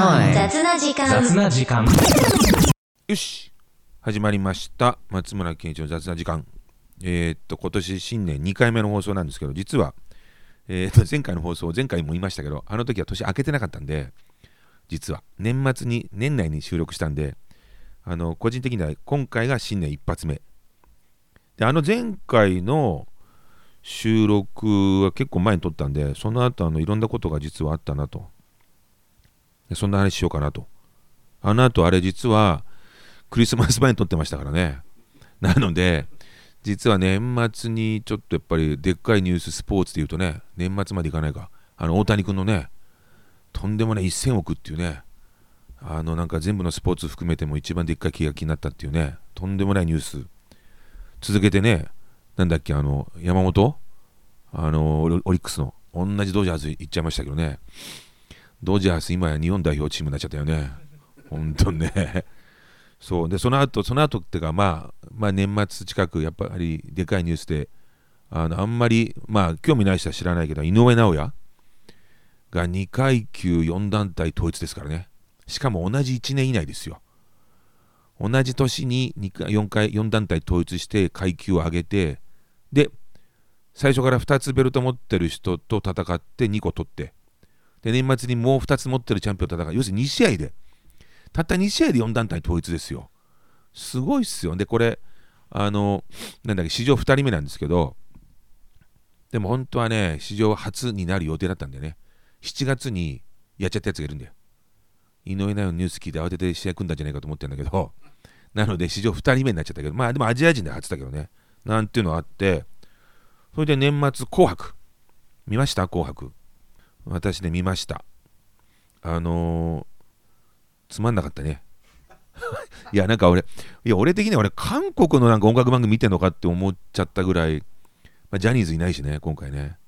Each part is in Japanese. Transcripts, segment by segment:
Time. 雑な時間。雑な時間。よし。始まりました。松村健一の雑な時間。えーっと今年新年2回目の放送なんですけど実は、えーっと前回の放送前回も言いましたけどあの時は年明けてなかったんで実は年末に年内に収録したんであの個人的には今回が新年一発目。であの前回の収録は結構前に撮ったんでその後あのいろんなことが実はあったなと。でそんな話しようかなと。あの後あれ実はクリスマス前に撮ってましたからね。なので、実は年末にちょっとやっぱりでっかいニューススポーツでいうとね、年末までいかないか、あの大谷君のね、とんでもない1000億っていうね、あのなんか全部のスポーツ含めても一番でっかい契約になったっていうね、とんでもないニュース。続けてね、なんだっけ、あの山本？あのオリックスの。同じドジャース行っちゃいましたけどね、ドジャース今や日本代表チームになっちゃったよね。本当ね。そうでその後その後っていうか、まあ、まあ年末近くやっぱりでかいニュースであのあんまりまあ興味ない人は知らないけど井上尚弥が2階級4団体統一ですからねしかも同じ1年以内ですよ同じ年に 4, 回4団体統一して階級を上げてで最初から2つベルト持ってる人と戦って2個取ってで年末にもう2つ持ってるチャンピオンと戦う要するに2試合でたった2試合で4団体統一ですよ。すごいっすよ。で、これ、あの、なんだっけ、史上2人目なんですけど、でも本当はね、史上初になる予定だったんでね、7月にやっちゃったやつがいるんだよ。井上尚弥のニュース聞いて慌てて試合組んだんじゃないかと思ってるんだけど、なので史上2人目になっちゃったけど、まあでもアジア人で初だけどね、なんていうのがあって、それで年末紅白。見ました？紅白。私ね、見ました。あのーつまんなかったね。いや、なんか俺、いや、俺的には俺、韓国のなんか音楽番組見てんのかって思っちゃったぐらい、まあ、ジャニーズいないしね、今回ね。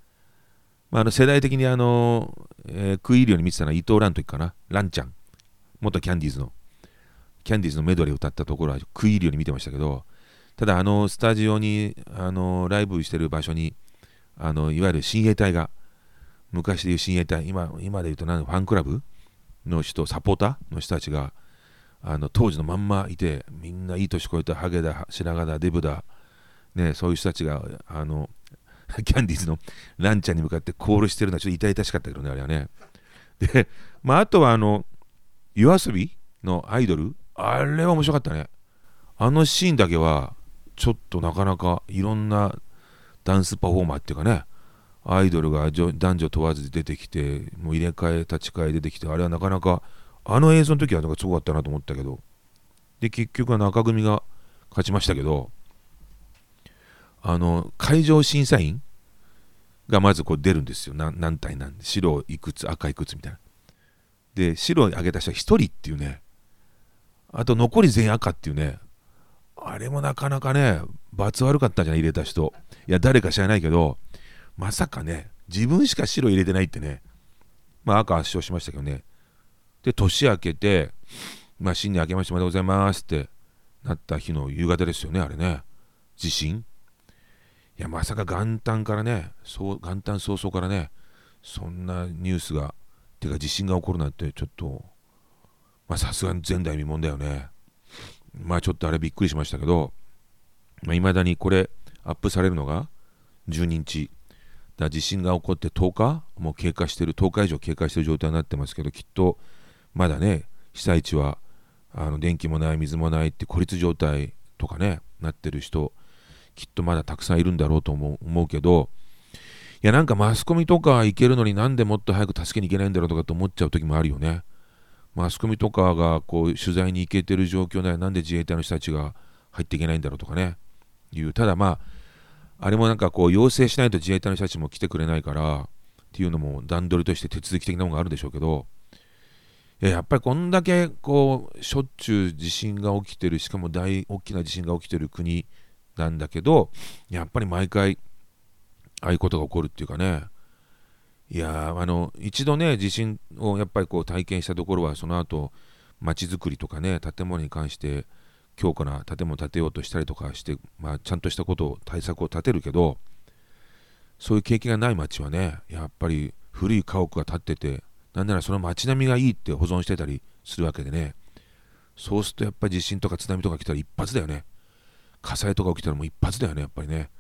まあ、あの世代的にあの、えー食い入るように見てたのは伊藤蘭の時かな、蘭ちゃん。元キャンディーズの。キャンディーズのメドレーを歌ったところは食い入るように見てましたけど、ただ、あの、スタジオに、あの、ライブしてる場所に、あの、いわゆる親衛隊が、昔でいう親衛隊、今、今で言うと何、ファンクラブの人、サポーターの人たちが、あの当時のまんまいて、みんないい年越えたハゲだ、白髪だ、デブだ、ね、そういう人たちが、あの、キャンディーズのランちゃんに向かってコールしてるのはちょっと痛々しかったけどね、あれはね。で、まあ、あとは、あの、夜遊びのアイドル、あれは面白かったね。あのシーンだけは、ちょっとなかなかいろんなダンスパフォーマーっていうかね、アイドルが男女問わず出てきて、もう入れ替え、立ち替え出てきて、あれはなかなか、あの映像の時はなんかすごかったなと思ったけど、で、結局は中組が勝ちましたけど、あの、会場審査員がまずこう出るんですよ。何体なんで、白いくつ、赤いくつみたいな。で、白を上げた人は1人っていうね、あと残り全員赤っていうね、あれもなかなかね、罰悪かったじゃない？入れた人。いや、誰か知らないけど、まさかね、自分しか白入れてないってね、まあ赤圧勝しましたけどね。で、年明けて、まあ新年明けましておめでとうございますってなった日の夕方ですよね、あれね。地震いや、まさか元旦からね、そう元旦早々からね、そんなニュースが、てか地震が起こるなんてちょっと、まあさすがに前代未聞だよね。まあちょっとあれびっくりしましたけど、まあ、未だにこれアップされるのが12日。だ地震が起こって10日？もう経過してる10日以上経過してる状態になってますけどきっとまだね被災地はあの電気もない水もないって孤立状態とかねなってる人きっとまだたくさんいるんだろうと思う思うけどいやなんかマスコミとか行けるのになんでもっと早く助けに行けないんだろうとかと思っちゃう時もあるよね。マスコミとかがこう取材に行けてる状況ならなんで自衛隊の人たちが入っていけないんだろうとかねいう。ただまああれもなんかこう要請しないと自衛隊の人たちも来てくれないからっていうのも段取りとして手続き的なものがあるでしょうけどやっぱりこんだけこうしょっちゅう地震が起きてるしかも大大きな地震が起きてる国なんだけどやっぱり毎回ああいうことが起こるっていうかね。いやあの一度ね地震をやっぱりこう体験したところはその後街づくりとかね建物に関して強固な建物を建てようとしたりとかして、まあ、ちゃんとしたことを対策を立てるけどそういう経験がない町はねやっぱり古い家屋が建っててなんならその街並みがいいって保存してたりするわけでねそうするとやっぱり地震とか津波とか来たら一発だよね。火災とか起きたらもう一発だよねやっぱりね。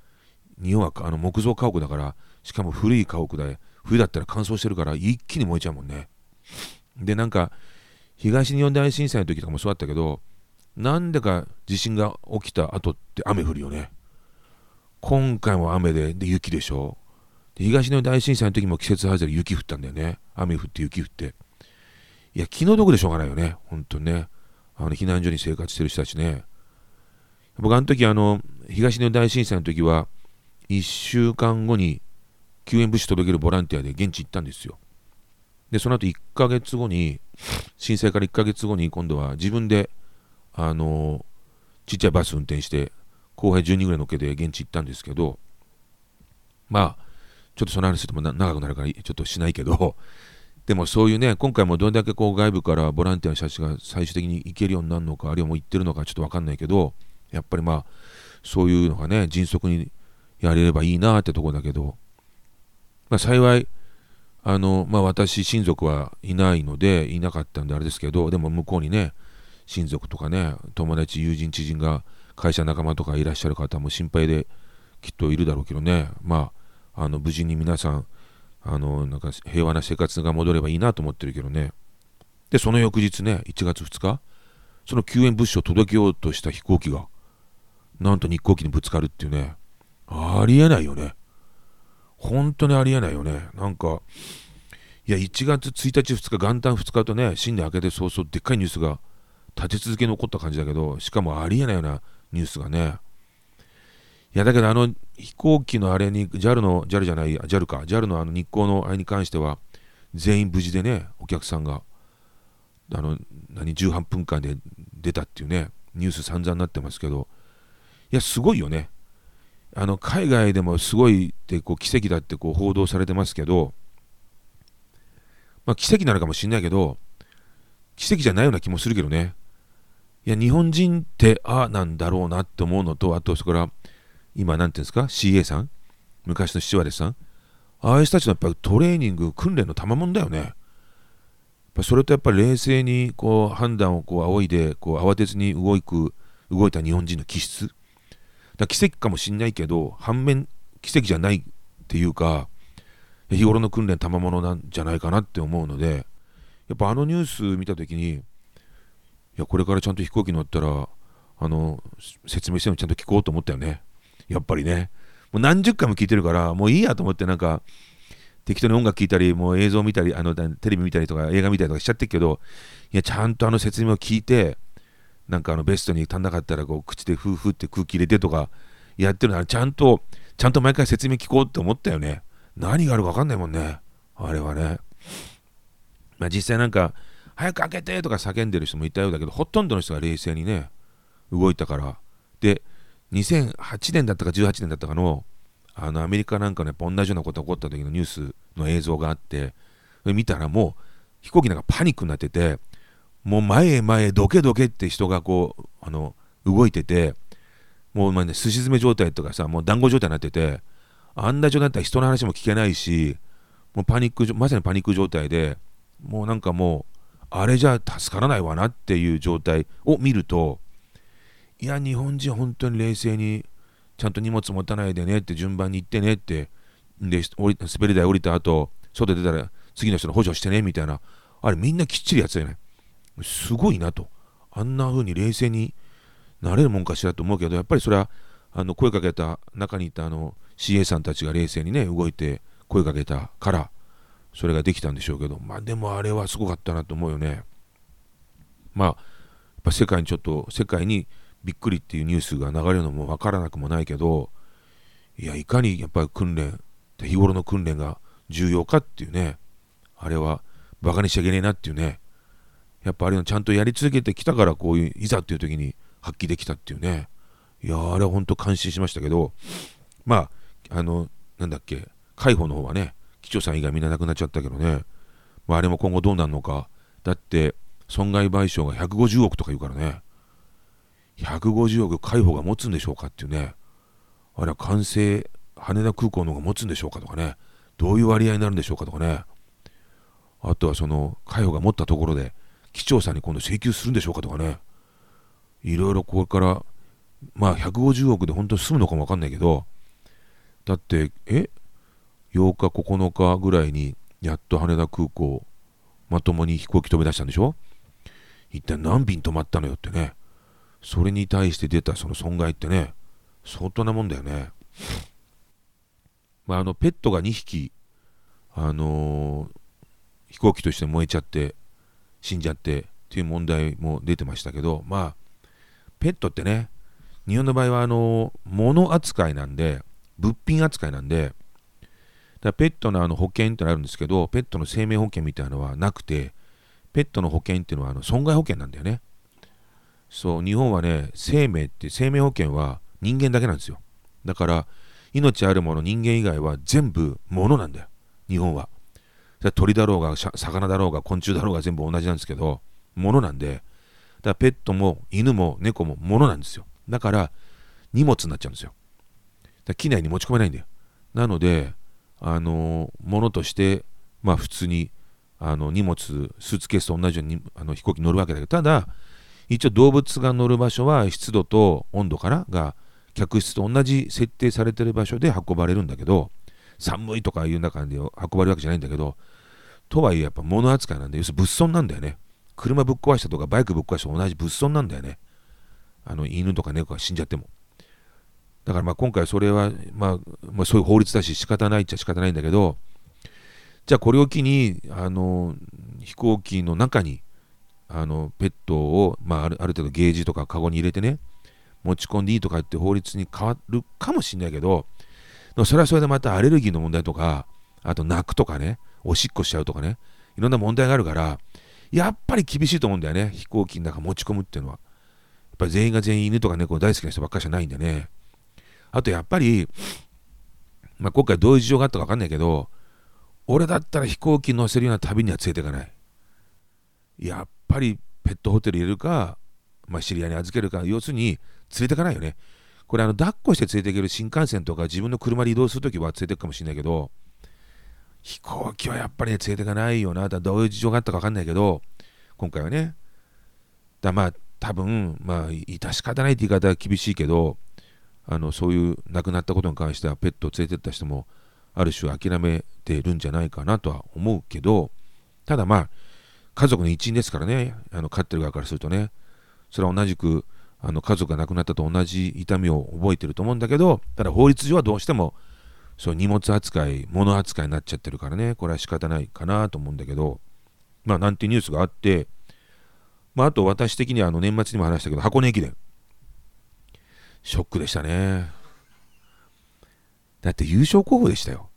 日本はあの木造家屋だからしかも古い家屋で冬だったら乾燥してるから一気に燃えちゃうもんね。でなんか東日本大震災の時とかもそうだったけどなんでか地震が起きた後って雨降るよね。今回も雨でで雪でしょ。で東日本大震災の時も季節外れ雪降ったんだよね。雨降って雪降って。いや気の毒でしょうがないよね。本当にね。あの避難所に生活してる人たちね。僕あの時あの東日本大震災の時は1週間後に救援物資届けるボランティアで現地行ったんですよ。でその後1ヶ月後に震災から1ヶ月後に今度は自分であのちっちゃいバス運転して後輩10人ぐらい乗っけて現地行ったんですけどまあちょっとその話すると長くなるからちょっとしないけど でもそういうね今回もどれだけこう外部からボランティアの人たちが最終的に行けるようになるのかあるいはもう行ってるのかちょっと分かんないけどやっぱりまあそういうのがね迅速にやれればいいなってとこだけど、まあ、幸いあのまあ私親族はいないのでいなかったんであれですけどでも向こうにね親族とかね友達友人知人が会社仲間とかいらっしゃる方も心配できっといるだろうけどね。まああの無事に皆さんあのなんか平和な生活が戻ればいいなと思ってるけどね。でその翌日ね1月2日その救援物資を届けようとした飛行機がなんと日航機にぶつかるっていうね。ありえないよね。本当にありえないよね。なんかいや1月1日2日元旦2日とね新年明けて早々でっかいニュースが立て続けに起こった感じだけどしかもありえないようなニュースがね。いやだけどあの飛行機のあれに JAL の JAL じゃない JAL か。JAL のあの日航のあれに関しては全員無事でねお客さんがあの何18分間で出たっていうねニュース散々になってますけど。いやすごいよね。あの海外でもすごいってこう奇跡だってこう報道されてますけどまあ奇跡なのかもしれないけど奇跡じゃないような気もするけどね。いや日本人ってああなんだろうなって思うのとあとそこから今、なんていうんですか、CA さん、昔のシチュワレさん、ああいう人たちのやっぱりトレーニング、訓練の賜物だよね。やっぱそれとやっぱり冷静にこう判断をこう仰いで、こう慌てずに動く、動いた日本人の気質。だ奇跡かもしんないけど、反面、奇跡じゃないっていうか、日頃の訓練賜物なんじゃないかなって思うので、やっぱあのニュース見たときに、いや、これからちゃんと飛行機乗ったら、あの、説明してるのちゃんと聞こうと思ったよね。やっぱりね。もう何十回も聞いてるから、もういいやと思ってなんか、適当に音楽聴いたり、もう映像見たり、あのテレビ見たりとか映画見たりとかしちゃってるけど、いや、ちゃんとあの説明を聞いて、なんかあのベストに足んなかったらこう口でフーフーって空気入れてとかやってるのはちゃんと、ちゃんと毎回説明聞こうって思ったよね。何があるか分かんないもんね。あれはね。まあ実際なんか、早く開けてとか叫んでる人もいたようだけど、ほとんどの人が冷静にね、動いたから。で、2008年だったか18年だったかのあのアメリカなんかのやっぱ同じようなことが起こった時のニュースの映像があって見たらもう飛行機なんかパニックになっててもう前へ前へどけどけって人がこうあの動いててもうまあねすし詰め状態とかさもう団子状態になっててあんな状態だったら人の話も聞けないしもうパニックまさにパニック状態でもうなんかもうあれじゃ助からないわなっていう状態を見るといや、日本人本当に冷静に、ちゃんと荷物持たないでねって、順番に行ってねって、で、滑り台降りた後、外出たら次の人の補助してねみたいな、あれみんなきっちりやってたよね。すごいなと。あんな風に冷静になれるもんかしらと思うけど、やっぱりそれは、あの声かけた中にいたあの CA さんたちが冷静にね、動いて声かけたから、それができたんでしょうけど、まあでもあれはすごかったなと思うよね。まあ、やっぱ世界にちょっと、世界にびっくりっていうニュースが流れるのも分からなくもないけどいやいかにやっぱり訓練日頃の訓練が重要かっていうねあれはバカにしちゃいけねえなっていうねやっぱあれをちゃんとやり続けてきたからこういういざっていう時に発揮できたっていうねいやあれは本当感心しましたけどまああのなんだっけ海保の方はね機長さん以外みんな亡くなっちゃったけどね、まあ、あれも今後どうなるのか。だって損害賠償が150億とか言うからね。150億海保が持つんでしょうかっていうね、あれは完成、羽田空港の方が持つんでしょうかとかね、どういう割合になるんでしょうかとかね、あとはその海保が持ったところで機長さんに今度請求するんでしょうかとかね。いろいろこれからまあ150億で本当に済むのかもわかんないけど。だってえ？8日9日ぐらいにやっと羽田空港まともに飛行機飛び出したんでしょ？一体何便止まったのよってね。それに対して出たその損害ってね相当なもんだよね。まああのペットが2匹あのー、飛行機として燃えちゃって死んじゃってっていう問題も出てましたけどまあペットってね日本の場合はあの物扱いなんで物品扱いなんでだペットのあの保険ってのあるんですけどペットの生命保険みたいなのはなくてペットの保険っていうのはあの損害保険なんだよね。そう日本はね生命って生命保険は人間だけなんですよ。だから命あるもの人間以外は全部物なんだよ。日本は。鳥だろうが魚だろうが昆虫だろうが全部同じなんですけど物なんで。だからペットも犬も猫も物なんですよ。だから荷物になっちゃうんですよ。だ機内に持ち込めないんだよ。なのであの物としてまあ普通にあの荷物スーツケースと同じようにあの飛行機乗るわけだけどただ一応動物が乗る場所は湿度と温度からが客室と同じ設定されてる場所で運ばれるんだけど寒いとかいう中で運ばれるわけじゃないんだけどとはいえやっぱ物扱いなんで要するに物損なんだよね。車ぶっ壊したとかバイクぶっ壊したと同じ物損なんだよね。あの犬とか猫が死んじゃっても。だからまあ今回それは、まあ、まあそういう法律だし仕方ないっちゃ仕方ないんだけどじゃあこれを機にあの飛行機の中にあのペットを、まあ、あるある程度ゲージとかカゴに入れてね持ち込んでいいとかって法律に変わるかもしれないけどそれはそれでまたアレルギーの問題とかあと泣くとかねおしっこしちゃうとかねいろんな問題があるからやっぱり厳しいと思うんだよね飛行機の中持ち込むっていうのは。やっぱり全員が全員犬とか猫大好きな人ばっかりじゃないんでね。あとやっぱり、まあ、今回どういう事情があったか分かんないけど俺だったら飛行機乗せるような旅には連れていかない。やっぱりペットホテル入れるか、まあ、知り合いに預けるか要するに連れていかないよね。これあの抱っこして連れていける新幹線とか自分の車で移動するときは連れていくかもしれないけど飛行機はやっぱりね連れていかないよな。だどういう事情があったか分かんないけど今回はね。だまあ多分まあ致し方ないって言い方は厳しいけどあのそういう亡くなったことに関してはペットを連れてった人もある種諦めてるんじゃないかなとは思うけどただまあ家族の一員ですからねあの飼ってる側からするとねそれは同じくあの家族が亡くなったと同じ痛みを覚えてると思うんだけどただ法律上はどうしてもそう荷物扱い物扱いになっちゃってるからねこれは仕方ないかなと思うんだけどまあなんてニュースがあってまああと私的にはあの年末にも話したけど箱根駅伝。ショックでしたね。だって優勝候補でしたよ。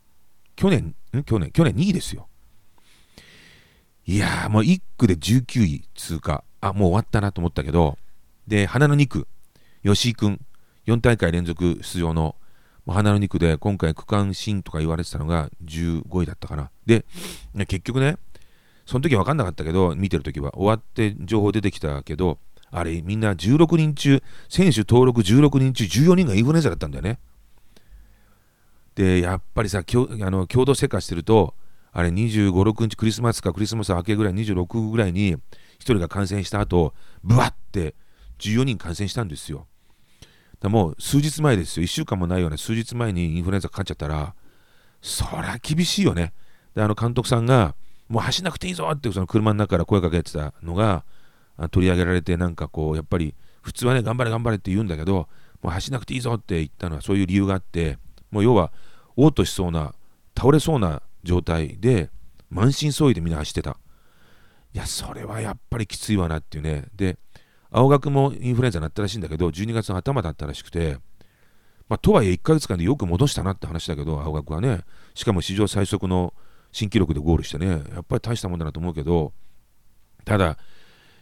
去年ん？去年去年2位ですよ。いやーもう1区で19位通過。あもう終わったなと思ったけど。で花の2区吉井君4大会連続出場の花の2区で今回区間新とか言われてたのが15位だったかな。で結局ねその時は分かんなかったけど見てる時は。終わって情報出てきたけどあれみんな16人中選手登録16人中14人がインフルエンザだったんだよね。でやっぱりさあの共同生活してるとあれ25、6日クリスマスかクリスマス明けぐらい26ぐらいに1人が感染した後ブワッて14人感染したんですよ。だもう数日前ですよ。1週間もないような数日前にインフルエンザかかっちゃったらそりゃ厳しいよね。であの監督さんがもう走んなくていいぞってその車の中から声かけてたのが取り上げられてなんかこうやっぱり普通はね頑張れ頑張れって言うんだけどもう走んなくていいぞって言ったのはそういう理由があってもう要は嘔吐しそうな倒れそうな状態で満身創痍でみんな走ってた。いやそれはやっぱりきついわなっていうね。で青学もインフルエンザになったらしいんだけど12月の頭だったらしくてまあ、とはいえ1ヶ月間でよく戻したなって話だけど青学はね。しかも史上最速の新記録でゴールしてね。やっぱり大したもんだなと思うけどただ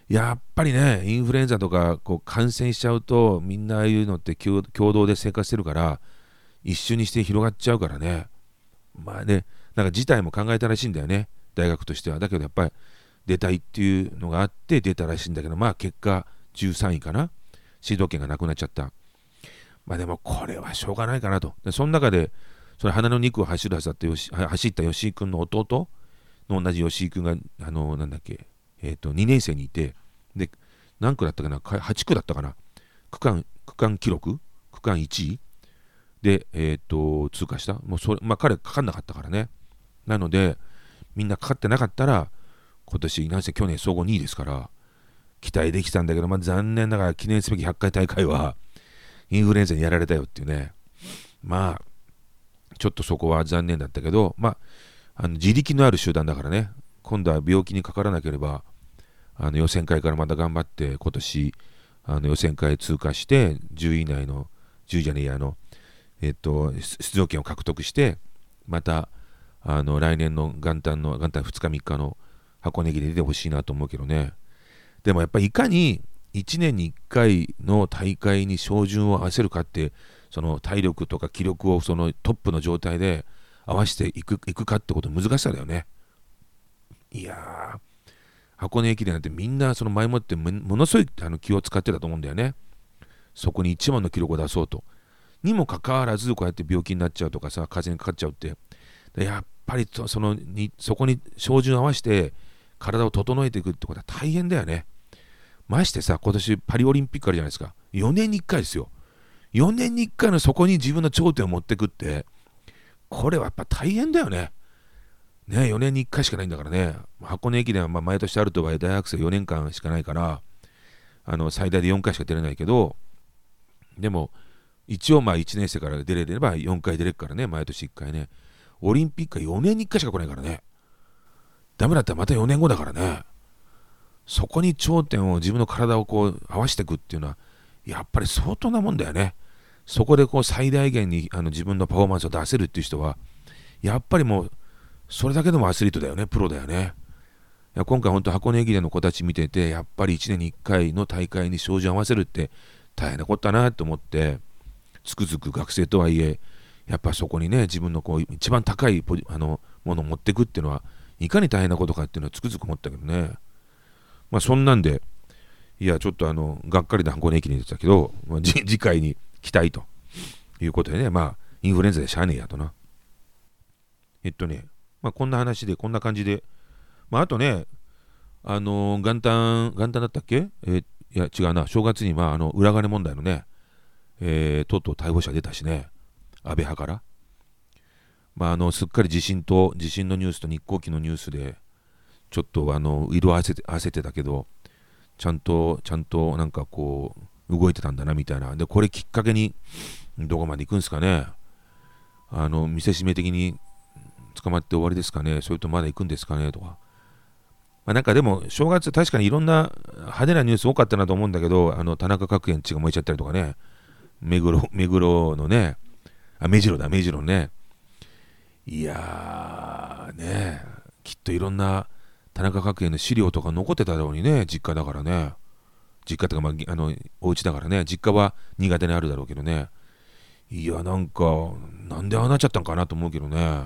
やっぱりねインフルエンザとかこう感染しちゃうとみんなああいうのって共同で生活してるから一緒にして広がっちゃうからね。まあねなんか事態も考えたらしいんだよね大学としては。だけどやっぱり出たいっていうのがあって出たらしいんだけどまあ結果13位かなシード権がなくなっちゃった。まあでもこれはしょうがないかなと。でその中でそれ花の2区を走るはずだって走った吉井君の弟の同じ吉井君が、あの、なんだっけ、えっ、と、2年生にいて、で、何区だったかな、8区だったかな、区間、区間記録、区間1位で、えっ、と、通過した。もうそれ、まあ、彼、かかんなかったからね。なので、みんなかかってなかったら、今年、なんせ去年総合2位ですから、期待できたんだけど、まあ、残念ながら記念すべき100回大会は、インフルエンザにやられたよっていうね。まあ、ちょっとそこは残念だったけど、まあ、あの自力のある集団だからね、今度は病気にかからなければ、あの予選会からまた頑張って、今年、あの予選会通過して、10位以内の、10位じゃねえや、の、えっと、出場権を獲得して、また、あの、来年の元旦の、元旦2日3日の箱根駅で出てほしいなと思うけどね。でもやっぱりいかに1年に1回の大会に照準を合わせるかって、その体力とか気力をそのトップの状態で合わせていくいくかってこと難しさだよね。いやー、箱根駅伝なんてみんなその前もってものすごいあの気を使ってたと思うんだよね。そこに一番の記録を出そうと。にもかかわらずこうやって病気になっちゃうとかさ、風邪にかかっちゃうって。やっぱりそのにそこに照準を合わせて体を整えていくってことは大変だよね。ましてさ、今年パリオリンピックあるじゃないですか。4年に1回ですよ。4年に1回のそこに自分の頂点を持ってくって、これはやっぱ大変だよね。ね、4年に1回しかないんだからね。箱根駅伝はま毎年あるとはいえ大学生4年間しかないから、あの最大で4回しか出れないけど、でも、一応まあ1年生から出れれば4回出れるからね、毎年1回ね。オリンピックは4年に1回しか来ないからね。ダメだったらまた4年後だからね。そこに頂点を自分の体をこう合わせていくっていうのは、やっぱり相当なもんだよね。そこでこう最大限にあの自分のパフォーマンスを出せるっていう人は、やっぱりもう、それだけでもアスリートだよね、プロだよね。いや今回本当箱根駅伝の子たち見てて、やっぱり1年に1回の大会に照準合わせるって大変なことだなと思って、つくづく学生とはいえ、やっぱそこにね、自分のこう一番高いあのものを持っていくっていうのは、いかに大変なことかっていうのはつくづく思ったけどね。まあそんなんで、いや、ちょっとあの、がっかりな箱根駅伝でしたけど、まあ、次回に期待ということでね、まあ、インフルエンザでしゃあねえやとな。えっとね、まあ、こんな話で、こんな感じで、まあ、あとね、あのー、元旦、元旦だったっけ？えいや、違うな、正月に、まあ、あの、裏金問題のね、えー、とうとう逮捕者出たしね、安倍派から。まあ、あの、すっかり地震と、地震のニュースと日航機のニュースで、ちょっと、あの、色あせて、あせてたけど、ちゃんと、ちゃんと、なんかこう、動いてたんだな、みたいな。で、これきっかけに、どこまで行くんですかね。あの、見せしめ的に捕まって終わりですかね？それとまだ行くんですかね、とか。まあ、なんかでも、正月、確かにいろんな派手なニュース多かったなと思うんだけど、あの、田中角栄地が燃えちゃったりとかね、目黒、目黒のね、あ、目白だ、目白ね。いやー、ね、きっといろんな田中角栄の資料とか残ってただろうにね、実家だからね。実家とか、まあ、あの、お家だからね、実家は苦手にあるだろうけどね。いや、なんか、なんでああなっちゃったんかなと思うけどね。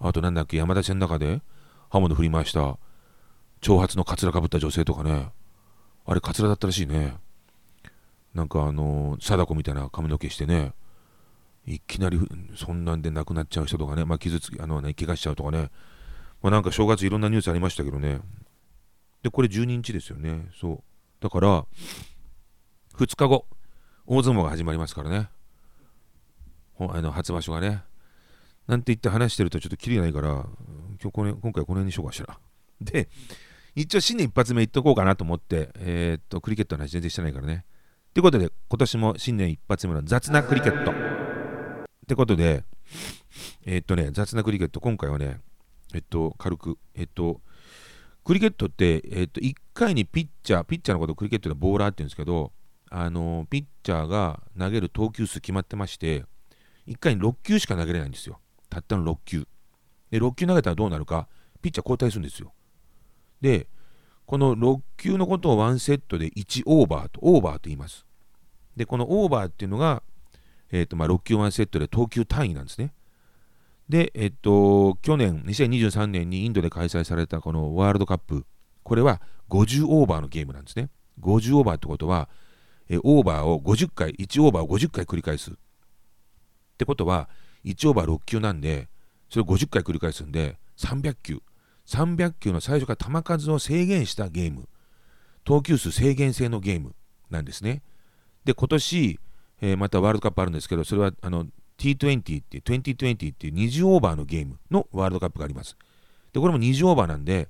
あとなんだっけ、山田線の中で刃物振り回した、長髪のカツラかぶった女性とかね。あれ、カツラだったらしいね。なんかあの、貞子みたいな髪の毛してね。いきなりそんなんで亡くなっちゃう人とかね、まあ、傷つき、あのね、怪我しちゃうとかね、まあ、なんか正月いろんなニュースありましたけどね。で、これ12日ですよね。そう。だから、2日後、大相撲が始まりますからね。あの初場所がね。なんて言って話してるとちょっときりないから、今日これ今回この辺にしようかしら。で、一応新年一発目言っとこうかなと思って、えー、っと、クリケットの話全然してないからね。ということで、今年も新年一発目の雑なクリケット。ってことで、えー、っとね、雑なクリケット、今回はね、えっと、軽く、えっと、クリケットって、えっと、1回にピッチャー、ピッチャーのことクリケットでボーラーって言うんですけど、あの、ピッチャーが投げる投球数決まってまして、1回に6球しか投げれないんですよ。たったの6球。で、6球投げたらどうなるか、ピッチャー交代するんですよ。で、この6球のことを1セットで1オーバーと、オーバーと言います。で、このオーバーっていうのが、えっ、ー、と、まあ、6球1セットで投球単位なんですね。で、えっと、去年、2023年にインドで開催されたこのワールドカップ、これは50オーバーのゲームなんですね。50オーバーってことは、えオーバーを50回、1オーバーを50回繰り返す。ってことは、1オーバー6球なんで、それを50回繰り返すんで、300球。300球の最初から球数を制限したゲーム。投球数制限制のゲームなんですね。で今年、えー、またワールドカップあるんですけどそれはあの T20 っていう2020っていう20オーバーのゲームのワールドカップがあります。でこれも20オーバーなんで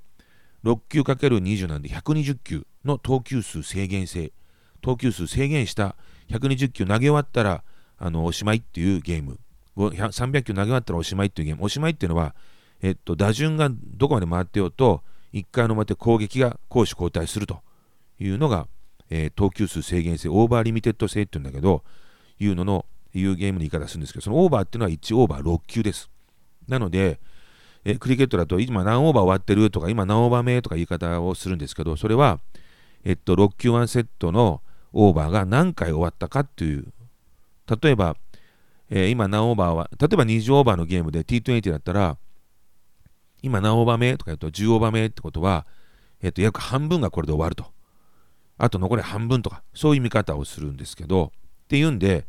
6球 ×20 なんで120球の投球数制限制。投球数制限した120球投げ終わったらあのおしまいっていうゲーム。300球投げ終わったらおしまいっていうゲーム。おしまいっていうのは、えっと、打順がどこまで回ってようと1回の表攻撃が攻守交代するというのが、えー、投球数制限制 over limited 制っていうんだけどいうののいうゲームの言い方するんですけどそのオーバーっていうのは1オーバー6球です。なので、えクリケットだと今何オーバー終わってるとか今何オーバー目とか言い方をするんですけどそれは、えっと、6球1セットのオーバーが何回終わったかっていう例えば、えー、今何オーバーは例えば20オーバーのゲームで T20 だったら今何オーバー目とか言うと10オーバー目ってことは、えっと、約半分がこれで終わると。あと残り半分とかそういう見方をするんですけどっていうんで、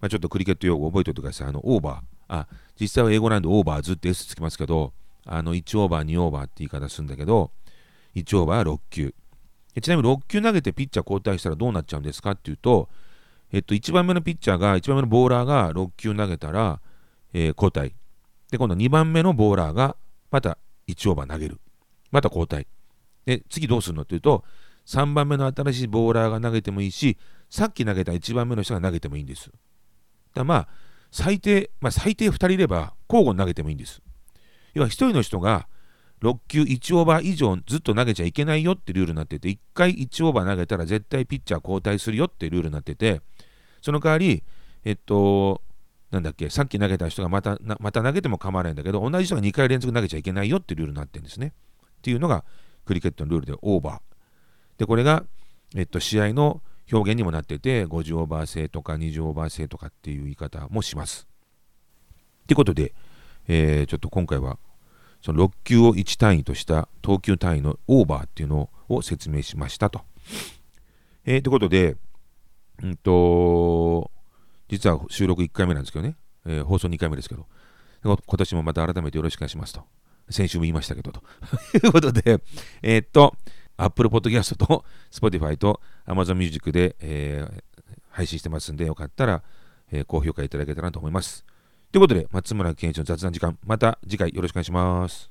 まあ、ちょっとクリケット用語覚えておいてください。あのオーバー。あ実際は英語なんで overs って S つきますけどあの1オーバー2オーバーって言い方するんだけど1オーバーは6球。ちなみに6球投げてピッチャー交代したらどうなっちゃうんですかっていうと、えっと、1番目のピッチャーが、1番目のボーラーが6球投げたら、えー、交代。で、今度2番目のボーラーがまた1オーバー投げる。また交代。で、次どうするのっていうと、3番目の新しいボーラーが投げてもいいし、さっき投げた1番目の人が投げてもいいんです。だまあ、最低、まあ、最低2人いれば交互に投げてもいいんです。要は1人の人が6球1オーバー以上ずっと投げちゃいけないよってルールになってて、1回1オーバー投げたら絶対ピッチャー交代するよってルールになってて、その代わり、えっと、なんだっけ、さっき投げた人がまたまた投げても構わないんだけど、同じ人が2回連続投げちゃいけないよっていうルールになってるんですね。っていうのがクリケットのルールでオーバー。で、これが、えっと、試合の表現にもなってて、50オーバー制とか20オーバー制とかっていう言い方もします。ということで、えー、ちょっと今回はその6球を1単位とした投球単位のオーバーっていうのを説明しましたと。えー、ということで、うんと、実は収録1回目なんですけどね、えー、放送2回目ですけど、今年もまた改めてよろしくお願いしますと。先週も言いましたけど、と いうことで、えー、っと、Apple Podcast と Spotify と Amazon Music で、えー、配信してますんで、よかったら、えー、高評価いただけたらと思います。ということで、松村健一の雑談時間、また次回よろしくお願いします。